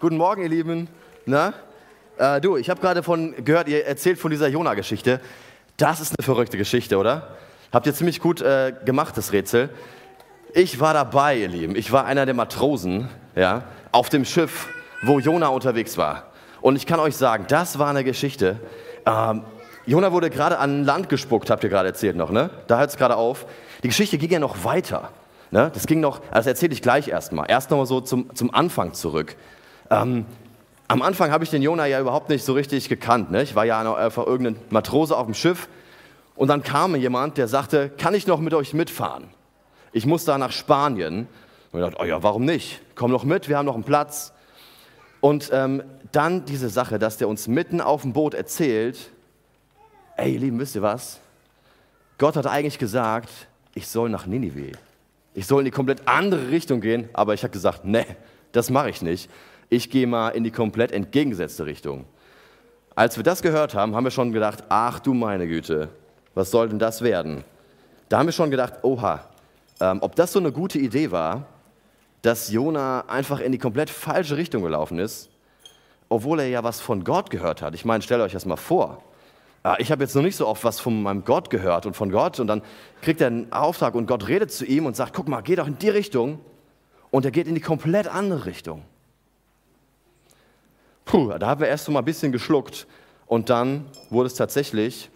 Guten Morgen, ihr Lieben. Na? Äh, du, ich habe gerade von gehört, ihr erzählt von dieser Jona-Geschichte. Das ist eine verrückte Geschichte, oder? Habt ihr ziemlich gut äh, gemacht, das Rätsel. Ich war dabei, ihr Lieben. Ich war einer der Matrosen, ja, auf dem Schiff, wo Jona unterwegs war. Und ich kann euch sagen, das war eine Geschichte. Ähm, Jona wurde gerade an Land gespuckt, habt ihr gerade erzählt noch, ne? Da hört es gerade auf. Die Geschichte ging ja noch weiter. Ne? Das ging noch, also erzähle ich gleich erstmal. Erst nochmal so zum, zum Anfang zurück. Ähm, am Anfang habe ich den Jona ja überhaupt nicht so richtig gekannt. Ne? Ich war ja einfach irgendein Matrose auf dem Schiff. Und dann kam jemand, der sagte, kann ich noch mit euch mitfahren? Ich muss da nach Spanien. Und ich dachte, oh ja, warum nicht? Komm noch mit, wir haben noch einen Platz. Und ähm, dann diese Sache, dass der uns mitten auf dem Boot erzählt, ey, ihr Lieben, wisst ihr was? Gott hat eigentlich gesagt, ich soll nach Ninive. Ich soll in die komplett andere Richtung gehen, aber ich habe gesagt, nee, das mache ich nicht ich gehe mal in die komplett entgegengesetzte Richtung. Als wir das gehört haben, haben wir schon gedacht, ach du meine Güte, was soll denn das werden? Da haben wir schon gedacht, oha, ähm, ob das so eine gute Idee war, dass Jona einfach in die komplett falsche Richtung gelaufen ist, obwohl er ja was von Gott gehört hat. Ich meine, stellt euch das mal vor. Äh, ich habe jetzt noch nicht so oft was von meinem Gott gehört und von Gott und dann kriegt er einen Auftrag und Gott redet zu ihm und sagt, guck mal, geh doch in die Richtung und er geht in die komplett andere Richtung. Puh, da haben wir erst mal ein bisschen geschluckt und dann wurde es tatsächlich,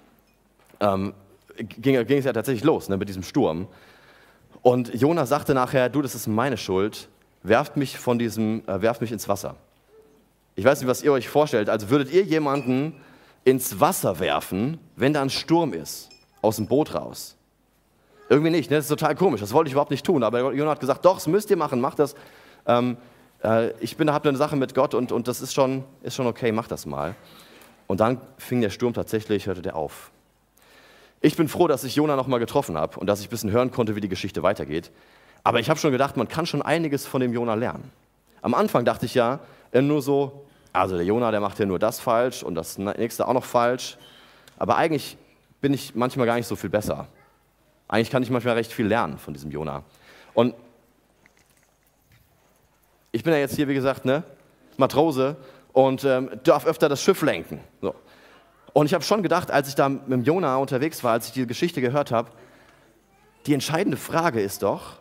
ähm, ging, ging, es ja tatsächlich los ne, mit diesem Sturm. Und Jona sagte nachher, du, das ist meine Schuld, werft mich, von diesem, äh, werft mich ins Wasser. Ich weiß nicht, was ihr euch vorstellt. Also würdet ihr jemanden ins Wasser werfen, wenn da ein Sturm ist, aus dem Boot raus? Irgendwie nicht, ne? das ist total komisch. Das wollte ich überhaupt nicht tun. Aber Jona hat gesagt, doch, das müsst ihr machen, macht das. Ähm, äh, ich habe eine Sache mit Gott und, und das ist schon, ist schon okay, mach das mal. Und dann fing der Sturm tatsächlich, hörte der auf. Ich bin froh, dass ich Jona noch mal getroffen habe und dass ich ein bisschen hören konnte, wie die Geschichte weitergeht. Aber ich habe schon gedacht, man kann schon einiges von dem Jona lernen. Am Anfang dachte ich ja äh, nur so, also der Jona, der macht ja nur das falsch und das nächste auch noch falsch. Aber eigentlich bin ich manchmal gar nicht so viel besser. Eigentlich kann ich manchmal recht viel lernen von diesem Jona. Und ich bin ja jetzt hier, wie gesagt, ne, Matrose und ähm, darf öfter das Schiff lenken. So. Und ich habe schon gedacht, als ich da mit dem Jona unterwegs war, als ich diese Geschichte gehört habe, die entscheidende Frage ist doch,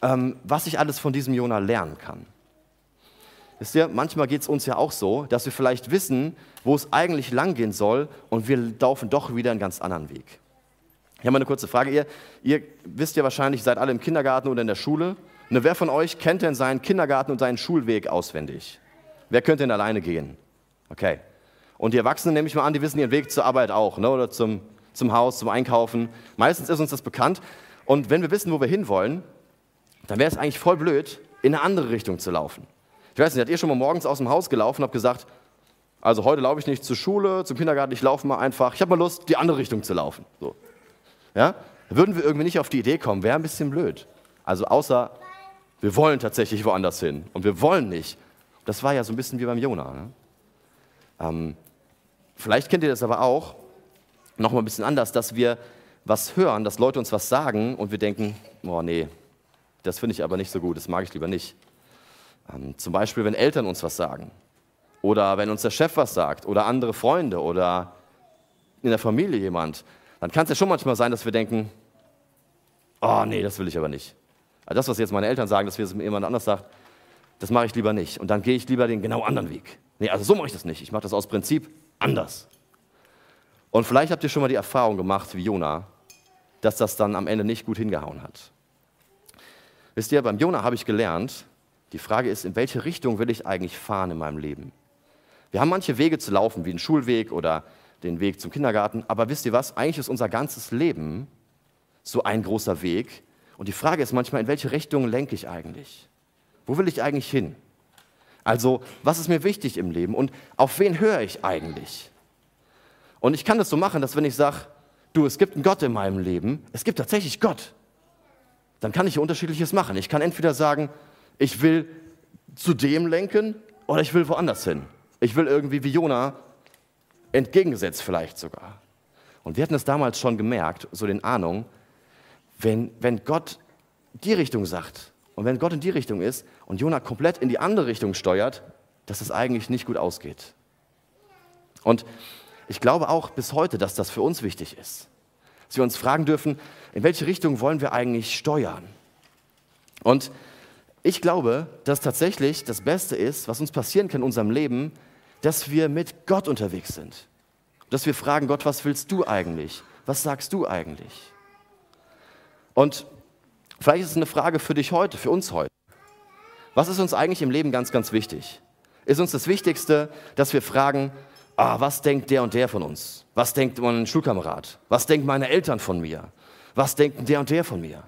ähm, was ich alles von diesem Jona lernen kann. Wisst ihr, manchmal geht es uns ja auch so, dass wir vielleicht wissen, wo es eigentlich langgehen soll und wir laufen doch wieder einen ganz anderen Weg. Ich habe mal eine kurze Frage. Ihr, ihr wisst ja wahrscheinlich, seid alle im Kindergarten oder in der Schule Ne, wer von euch kennt denn seinen Kindergarten und seinen Schulweg auswendig? Wer könnte denn alleine gehen? Okay. Und die Erwachsenen, nehme ich mal an, die wissen ihren Weg zur Arbeit auch, ne? oder zum, zum Haus, zum Einkaufen. Meistens ist uns das bekannt. Und wenn wir wissen, wo wir hinwollen, dann wäre es eigentlich voll blöd, in eine andere Richtung zu laufen. Ich weiß nicht, habt ihr schon mal morgens aus dem Haus gelaufen und habt gesagt, also heute laufe ich nicht zur Schule, zum Kindergarten, ich laufe mal einfach, ich habe mal Lust, die andere Richtung zu laufen. So. Ja? Würden wir irgendwie nicht auf die Idee kommen, wäre ein bisschen blöd. Also außer wir wollen tatsächlich woanders hin und wir wollen nicht. Das war ja so ein bisschen wie beim Jona. Ne? Ähm, vielleicht kennt ihr das aber auch, noch mal ein bisschen anders, dass wir was hören, dass Leute uns was sagen und wir denken, oh nee, das finde ich aber nicht so gut, das mag ich lieber nicht. Ähm, zum Beispiel, wenn Eltern uns was sagen oder wenn uns der Chef was sagt oder andere Freunde oder in der Familie jemand, dann kann es ja schon manchmal sein, dass wir denken, oh nee, das will ich aber nicht. Also das, was jetzt meine Eltern sagen, dass wir es jemand anders sagt, das mache ich lieber nicht. Und dann gehe ich lieber den genau anderen Weg. Nee, also so mache ich das nicht. Ich mache das aus Prinzip anders. Und vielleicht habt ihr schon mal die Erfahrung gemacht, wie Jona, dass das dann am Ende nicht gut hingehauen hat. Wisst ihr, beim Jona habe ich gelernt, die Frage ist, in welche Richtung will ich eigentlich fahren in meinem Leben? Wir haben manche Wege zu laufen, wie den Schulweg oder den Weg zum Kindergarten, aber wisst ihr was? Eigentlich ist unser ganzes Leben so ein großer Weg, und die Frage ist manchmal, in welche Richtung lenke ich eigentlich? Wo will ich eigentlich hin? Also, was ist mir wichtig im Leben und auf wen höre ich eigentlich? Und ich kann das so machen, dass wenn ich sage, du, es gibt einen Gott in meinem Leben, es gibt tatsächlich Gott, dann kann ich unterschiedliches machen. Ich kann entweder sagen, ich will zu dem lenken oder ich will woanders hin. Ich will irgendwie wie Jona entgegengesetzt vielleicht sogar. Und wir hatten es damals schon gemerkt, so den Ahnungen, wenn, wenn Gott die Richtung sagt und wenn Gott in die Richtung ist und Jonah komplett in die andere Richtung steuert, dass es eigentlich nicht gut ausgeht. Und ich glaube auch bis heute, dass das für uns wichtig ist. Dass wir uns fragen dürfen, in welche Richtung wollen wir eigentlich steuern? Und ich glaube, dass tatsächlich das Beste ist, was uns passieren kann in unserem Leben, dass wir mit Gott unterwegs sind. Dass wir fragen, Gott, was willst du eigentlich? Was sagst du eigentlich? Und vielleicht ist es eine Frage für dich heute, für uns heute. Was ist uns eigentlich im Leben ganz, ganz wichtig? Ist uns das Wichtigste, dass wir fragen, ah, was denkt der und der von uns? Was denkt mein Schulkamerad? Was denken meine Eltern von mir? Was denken der und der von mir?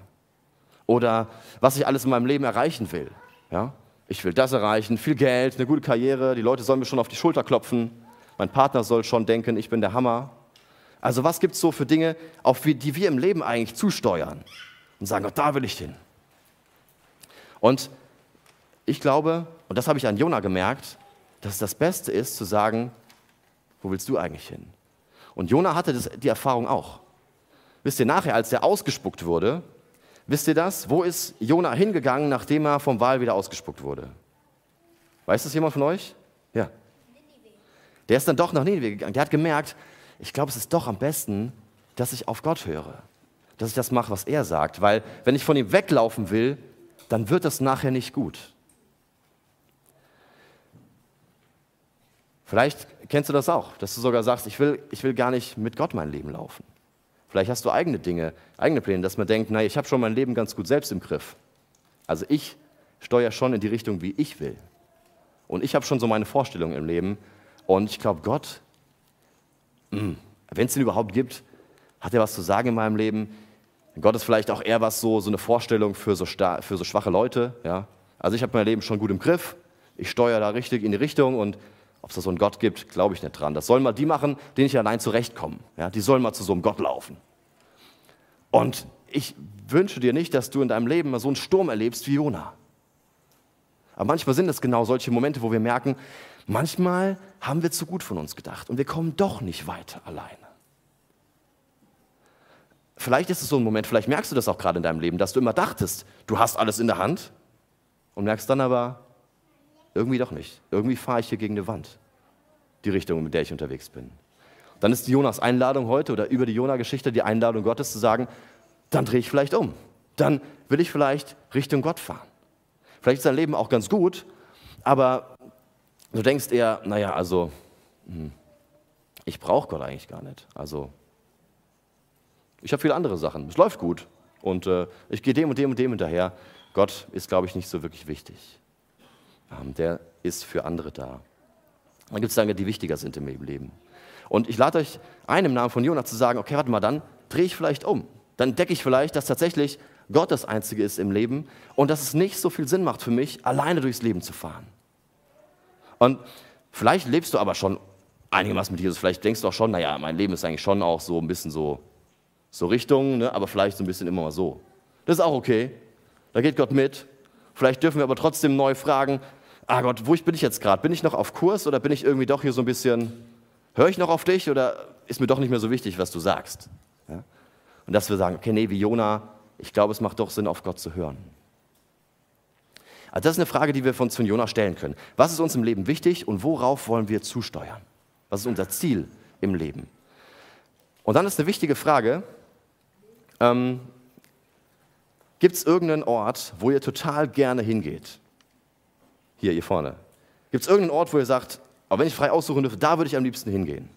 Oder was ich alles in meinem Leben erreichen will. Ja? Ich will das erreichen, viel Geld, eine gute Karriere, die Leute sollen mir schon auf die Schulter klopfen, mein Partner soll schon denken, ich bin der Hammer. Also was gibt es so für Dinge, auf die wir im Leben eigentlich zusteuern und sagen, Gott, da will ich hin. Und ich glaube, und das habe ich an Jona gemerkt, dass es das Beste ist, zu sagen, wo willst du eigentlich hin? Und Jona hatte das, die Erfahrung auch. Wisst ihr, nachher, als er ausgespuckt wurde, wisst ihr das? Wo ist Jona hingegangen, nachdem er vom Wal wieder ausgespuckt wurde? Weiß das jemand von euch? Ja. Der ist dann doch nach Nineveh gegangen. Der hat gemerkt, ich glaube, es ist doch am besten, dass ich auf Gott höre. Dass ich das mache, was er sagt. Weil wenn ich von ihm weglaufen will, dann wird das nachher nicht gut. Vielleicht kennst du das auch, dass du sogar sagst, ich will, ich will gar nicht mit Gott mein Leben laufen. Vielleicht hast du eigene Dinge, eigene Pläne, dass man denkt, naja, ich habe schon mein Leben ganz gut selbst im Griff. Also ich steuere schon in die Richtung, wie ich will. Und ich habe schon so meine Vorstellungen im Leben. Und ich glaube, Gott, wenn es ihn überhaupt gibt, hat er was zu sagen in meinem Leben. Gott ist vielleicht auch eher was so, so eine Vorstellung für so, für so schwache Leute. Ja? Also ich habe mein Leben schon gut im Griff. Ich steuere da richtig in die Richtung und ob es da so einen Gott gibt, glaube ich nicht dran. Das sollen mal die machen, denen ich allein zurechtkomme. Ja, die sollen mal zu so einem Gott laufen. Und ich wünsche dir nicht, dass du in deinem Leben mal so einen Sturm erlebst wie Jona. Aber manchmal sind es genau solche Momente, wo wir merken, manchmal haben wir zu gut von uns gedacht und wir kommen doch nicht weiter alleine. Vielleicht ist es so ein Moment, vielleicht merkst du das auch gerade in deinem Leben, dass du immer dachtest, du hast alles in der Hand und merkst dann aber, irgendwie doch nicht. Irgendwie fahre ich hier gegen eine Wand, die Richtung, mit der ich unterwegs bin. Dann ist Jonas Einladung heute oder über die Jona-Geschichte die Einladung Gottes zu sagen, dann drehe ich vielleicht um. Dann will ich vielleicht Richtung Gott fahren. Vielleicht ist dein Leben auch ganz gut, aber du denkst eher, naja, also hm, ich brauche Gott eigentlich gar nicht. Also ich habe viele andere Sachen. Es läuft gut und äh, ich gehe dem und dem und dem hinterher. Gott ist, glaube ich, nicht so wirklich wichtig. Ähm, der ist für andere da. Dann gibt es Dinge, die wichtiger sind im Leben. Und ich lade euch ein, im Namen von Jonah zu sagen, okay, warte mal, dann drehe ich vielleicht um. Dann decke ich vielleicht, dass tatsächlich Gott das Einzige ist im Leben und dass es nicht so viel Sinn macht für mich, alleine durchs Leben zu fahren. Und vielleicht lebst du aber schon einigermaßen mit Jesus. Vielleicht denkst du auch schon, naja, mein Leben ist eigentlich schon auch so ein bisschen so, so Richtung, ne? aber vielleicht so ein bisschen immer mal so. Das ist auch okay. Da geht Gott mit. Vielleicht dürfen wir aber trotzdem neu fragen, ah Gott, wo bin ich jetzt gerade? Bin ich noch auf Kurs oder bin ich irgendwie doch hier so ein bisschen, höre ich noch auf dich oder ist mir doch nicht mehr so wichtig, was du sagst? Ja? Und dass wir sagen, okay, nee, wie Jona, ich glaube, es macht doch Sinn, auf Gott zu hören. Also das ist eine Frage, die wir von zu stellen können. Was ist uns im Leben wichtig und worauf wollen wir zusteuern? Was ist unser Ziel im Leben? Und dann ist eine wichtige Frage, ähm, gibt es irgendeinen Ort, wo ihr total gerne hingeht? Hier, hier vorne. Gibt es irgendeinen Ort, wo ihr sagt, aber wenn ich frei aussuchen dürfte, da würde ich am liebsten hingehen?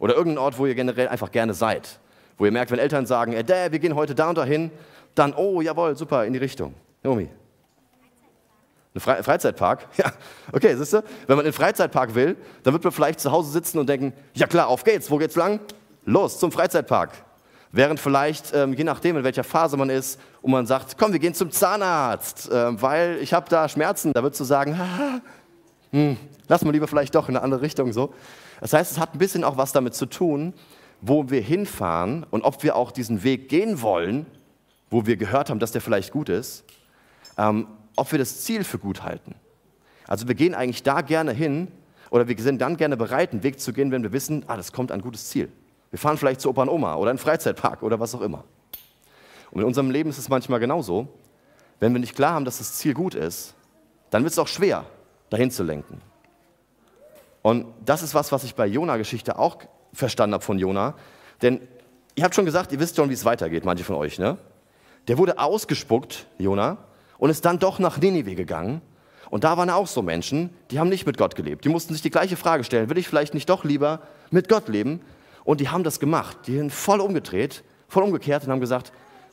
Oder irgendeinen Ort, wo ihr generell einfach gerne seid. Wo ihr merkt, wenn Eltern sagen, ey, Dad, wir gehen heute da und dahin, dann, oh, jawohl, super, in die Richtung. Naomi. Ein Fre Freizeitpark? Ja, okay, siehst du? Wenn man in den Freizeitpark will, dann wird man vielleicht zu Hause sitzen und denken, ja klar, auf geht's, wo geht's lang? Los, zum Freizeitpark. Während vielleicht, ähm, je nachdem, in welcher Phase man ist, und man sagt, komm, wir gehen zum Zahnarzt, äh, weil ich habe da Schmerzen, da würdest du sagen, haha, hm, lass mal lieber vielleicht doch in eine andere Richtung so. Das heißt, es hat ein bisschen auch was damit zu tun, wo wir hinfahren und ob wir auch diesen Weg gehen wollen, wo wir gehört haben, dass der vielleicht gut ist, ähm, ob wir das Ziel für gut halten. Also wir gehen eigentlich da gerne hin oder wir sind dann gerne bereit, einen Weg zu gehen, wenn wir wissen, ah, das kommt ein gutes Ziel. Wir fahren vielleicht zu Opa und Oma oder in einen Freizeitpark oder was auch immer. Und in unserem Leben ist es manchmal genauso. Wenn wir nicht klar haben, dass das Ziel gut ist, dann wird es auch schwer, dahin zu lenken. Und das ist was, was ich bei Jona-Geschichte auch verstanden habe von Jona. Denn ihr habt schon gesagt, ihr wisst schon, wie es weitergeht, manche von euch. Ne? Der wurde ausgespuckt, Jona, und ist dann doch nach Ninive gegangen. Und da waren auch so Menschen, die haben nicht mit Gott gelebt. Die mussten sich die gleiche Frage stellen, will ich vielleicht nicht doch lieber mit Gott leben? Und die haben das gemacht. Die sind voll umgedreht, voll umgekehrt und haben gesagt,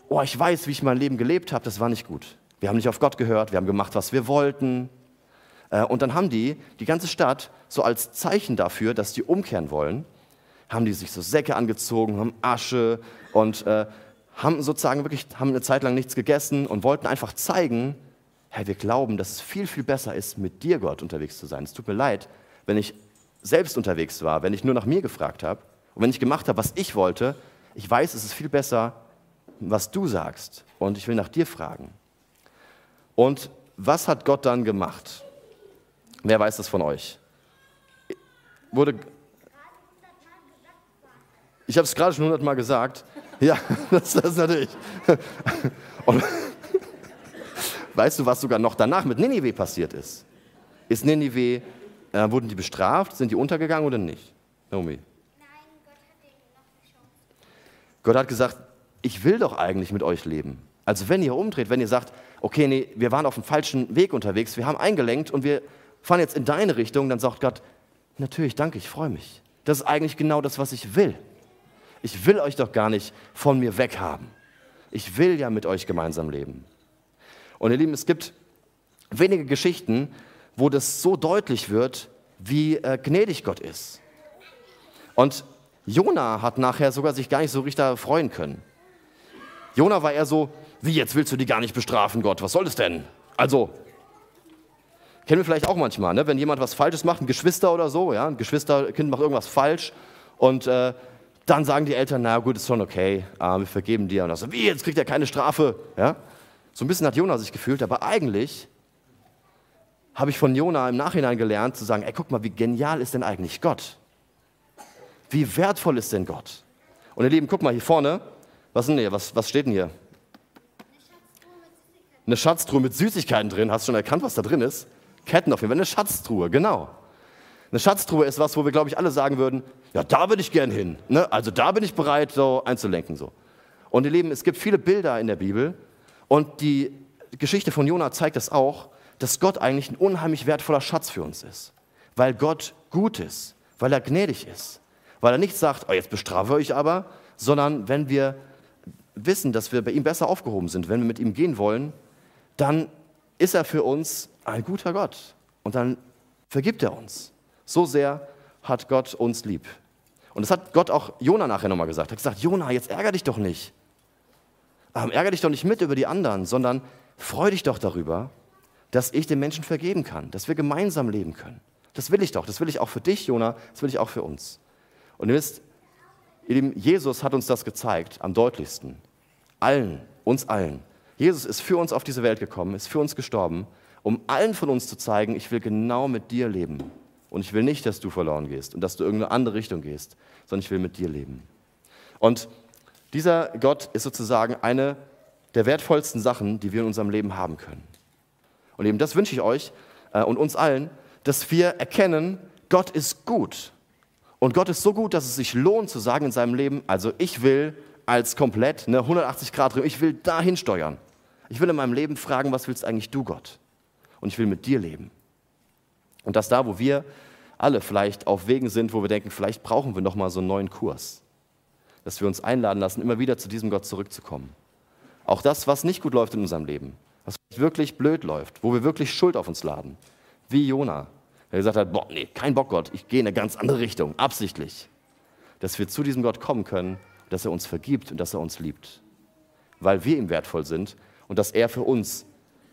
oh, ich weiß, wie ich mein Leben gelebt habe, das war nicht gut. Wir haben nicht auf Gott gehört, wir haben gemacht, was wir wollten. Äh, und dann haben die, die ganze Stadt, so als Zeichen dafür, dass die umkehren wollen, haben die sich so Säcke angezogen, haben Asche und äh, haben sozusagen wirklich, haben eine Zeit lang nichts gegessen und wollten einfach zeigen, hey, wir glauben, dass es viel, viel besser ist, mit dir, Gott, unterwegs zu sein. Es tut mir leid, wenn ich selbst unterwegs war, wenn ich nur nach mir gefragt habe und wenn ich gemacht habe, was ich wollte. Ich weiß, es ist viel besser, was du sagst und ich will nach dir fragen. Und was hat Gott dann gemacht? Wer weiß das von euch? Wurde ich habe es gerade schon hundertmal gesagt. Ja, das, das ist natürlich. Und weißt du, was sogar noch danach mit Ninive passiert ist? Ist Ninive, äh, wurden die bestraft? Sind die untergegangen oder nicht? Naomi? Nein, Gott hat denen noch eine Chance. Gott hat gesagt, ich will doch eigentlich mit euch leben. Also wenn ihr umdreht, wenn ihr sagt, okay, nee, wir waren auf dem falschen Weg unterwegs, wir haben eingelenkt und wir fahren jetzt in deine Richtung, dann sagt Gott, natürlich, danke, ich freue mich. Das ist eigentlich genau das, was ich will. Ich will euch doch gar nicht von mir weghaben. Ich will ja mit euch gemeinsam leben. Und ihr Lieben, es gibt wenige Geschichten, wo das so deutlich wird, wie äh, gnädig Gott ist. Und Jona hat nachher sogar sich gar nicht so richtig freuen können. Jona war eher so, wie jetzt willst du die gar nicht bestrafen, Gott, was soll das denn? Also, kennen wir vielleicht auch manchmal, ne? wenn jemand was Falsches macht, ein Geschwister oder so, ja, ein Geschwisterkind macht irgendwas falsch und äh, dann sagen die Eltern, na gut, ist schon okay, äh, wir vergeben dir. Und dann so, wie, jetzt kriegt er keine Strafe. Ja? So ein bisschen hat Jona sich gefühlt, aber eigentlich habe ich von Jona im Nachhinein gelernt zu sagen, ey, guck mal, wie genial ist denn eigentlich Gott? Wie wertvoll ist denn Gott? Und ihr Lieben, guck mal hier vorne, was, denn hier? was, was steht denn hier? Eine Schatztruhe mit Süßigkeiten drin. Hast du schon erkannt, was da drin ist? Ketten auf jeden Fall. Eine Schatztruhe, genau. Eine Schatztruhe ist was, wo wir, glaube ich, alle sagen würden, ja, da würde ich gern hin. Ne? Also da bin ich bereit, so einzulenken. So. Und ihr Lieben, es gibt viele Bilder in der Bibel und die Geschichte von Jona zeigt das auch, dass Gott eigentlich ein unheimlich wertvoller Schatz für uns ist. Weil Gott gut ist, weil er gnädig ist, weil er nicht sagt, oh, jetzt bestrafe ich aber, sondern wenn wir wissen, dass wir bei ihm besser aufgehoben sind, wenn wir mit ihm gehen wollen, dann ist er für uns ein guter Gott und dann vergibt er uns. So sehr hat Gott uns lieb. Und das hat Gott auch Jona nachher nochmal gesagt. Er hat gesagt, Jona, jetzt ärger dich doch nicht. Ähm, ärger dich doch nicht mit über die anderen, sondern freu dich doch darüber, dass ich den Menschen vergeben kann, dass wir gemeinsam leben können. Das will ich doch. Das will ich auch für dich, Jona. Das will ich auch für uns. Und ihr wisst, ihr Lieben, Jesus hat uns das gezeigt am deutlichsten. Allen, uns allen. Jesus ist für uns auf diese Welt gekommen, ist für uns gestorben, um allen von uns zu zeigen, ich will genau mit dir leben. Und ich will nicht, dass du verloren gehst und dass du irgendeine andere Richtung gehst, sondern ich will mit dir leben. Und dieser Gott ist sozusagen eine der wertvollsten Sachen, die wir in unserem Leben haben können. Und eben das wünsche ich euch äh, und uns allen, dass wir erkennen, Gott ist gut. Und Gott ist so gut, dass es sich lohnt zu sagen in seinem Leben, also ich will als komplett eine 180 Grad ich will dahin steuern. Ich will in meinem Leben fragen, was willst eigentlich du, Gott? Und ich will mit dir leben. Und dass da, wo wir alle vielleicht auf Wegen sind, wo wir denken, vielleicht brauchen wir nochmal so einen neuen Kurs, dass wir uns einladen lassen, immer wieder zu diesem Gott zurückzukommen. Auch das, was nicht gut läuft in unserem Leben, was wirklich blöd läuft, wo wir wirklich Schuld auf uns laden, wie Jona, der gesagt hat, boah, nee, kein Bock Gott, ich gehe in eine ganz andere Richtung, absichtlich. Dass wir zu diesem Gott kommen können, dass er uns vergibt und dass er uns liebt, weil wir ihm wertvoll sind und dass er für uns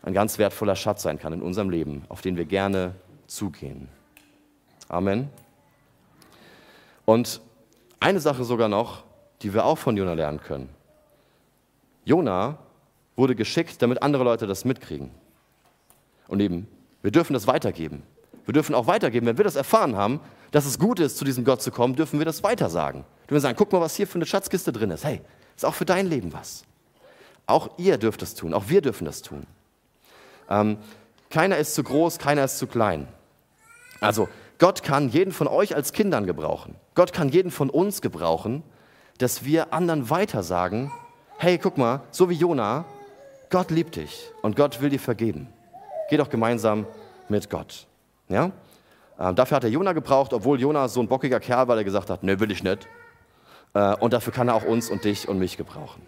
ein ganz wertvoller Schatz sein kann in unserem Leben, auf den wir gerne zugehen. Amen. Und eine Sache sogar noch, die wir auch von Jona lernen können. Jona wurde geschickt, damit andere Leute das mitkriegen. Und eben, wir dürfen das weitergeben. Wir dürfen auch weitergeben, wenn wir das erfahren haben, dass es gut ist, zu diesem Gott zu kommen, dürfen wir das weitersagen. Wir dürfen sagen, guck mal, was hier für eine Schatzkiste drin ist. Hey, ist auch für dein Leben was. Auch ihr dürft das tun, auch wir dürfen das tun. Ähm, Keiner ist zu groß, keiner ist zu klein. Also Gott kann jeden von euch als Kindern gebrauchen. Gott kann jeden von uns gebrauchen, dass wir anderen weitersagen, hey, guck mal, so wie Jona, Gott liebt dich und Gott will dir vergeben. Geh doch gemeinsam mit Gott. Ja? Ähm, dafür hat er Jona gebraucht, obwohl Jona so ein bockiger Kerl war, der gesagt hat, nee, will ich nicht. Äh, und dafür kann er auch uns und dich und mich gebrauchen.